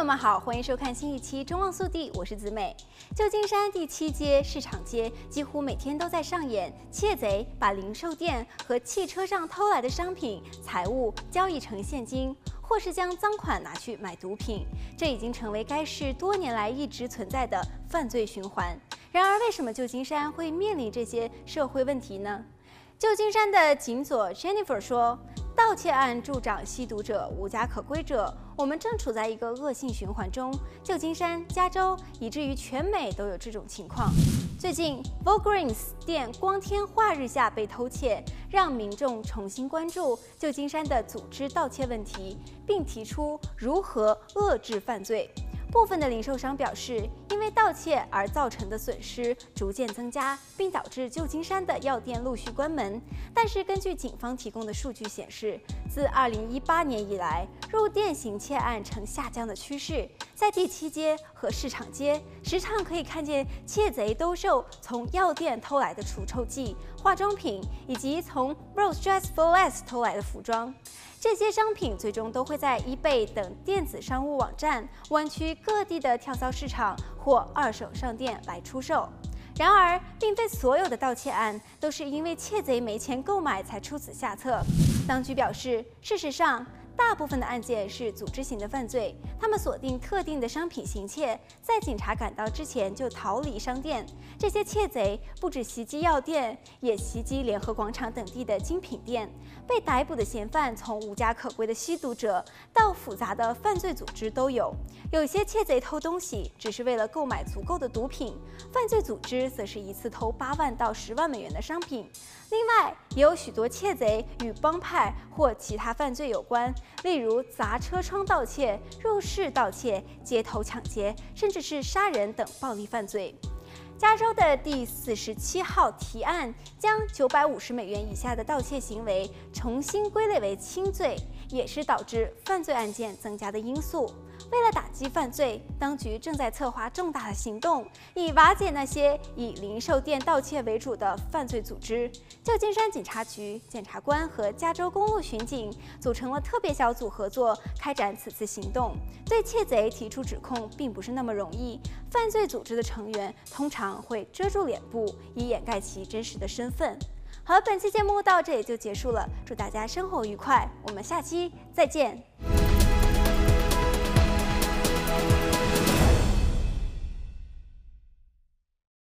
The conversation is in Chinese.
朋友们好，欢迎收看新一期《中望速递》，我是子美。旧金山第七街市场街几乎每天都在上演窃贼把零售店和汽车上偷来的商品财物交易成现金，或是将赃款拿去买毒品。这已经成为该市多年来一直存在的犯罪循环。然而，为什么旧金山会面临这些社会问题呢？旧金山的警佐 Jennifer 说。盗窃案助长吸毒者、无家可归者，我们正处在一个恶性循环中。旧金山、加州，以至于全美都有这种情况。最近，Walgreens 店光天化日下被偷窃，让民众重新关注旧金山的组织盗窃问题，并提出如何遏制犯罪。部分的零售商表示，因盗窃而造成的损失逐渐增加，并导致旧金山的药店陆续关门。但是，根据警方提供的数据显示，自2018年以来，入店行窃案呈下降的趋势。在第七街和市场街，时常可以看见窃贼兜售从药店偷来的除臭剂、化妆品，以及从 Rose Dress for Less 偷来的服装。这些商品最终都会在 eBay 等电子商务网站、湾区各地的跳蚤市场或二手商店来出售。然而，并非所有的盗窃案都是因为窃贼没钱购买才出此下策。当局表示，事实上，大部分的案件是组织型的犯罪，他们锁定特定的商品行窃，在警察赶到之前就逃离商店。这些窃贼不止袭击药店，也袭击联合广场等地的精品店。被逮捕的嫌犯从无家可归的吸毒者到复杂的犯罪组织都有。有些窃贼偷东西只是为了购买足够的毒品，犯罪组织则是一次偷八万到十万美元的商品。另外，也有许多窃贼与帮派或其他犯罪有关。例如砸车窗盗窃、入室盗窃、街头抢劫，甚至是杀人等暴力犯罪。加州的第四十七号提案将九百五十美元以下的盗窃行为重新归类为轻罪，也是导致犯罪案件增加的因素。为了打击犯罪，当局正在策划重大的行动，以瓦解那些以零售店盗窃为主的犯罪组织。旧金山警察局检察官和加州公路巡警组成了特别小组合作，开展此次行动。对窃贼提出指控并不是那么容易，犯罪组织的成员通常会遮住脸部，以掩盖其真实的身份。好，本期节目到这里就结束了，祝大家生活愉快，我们下期再见。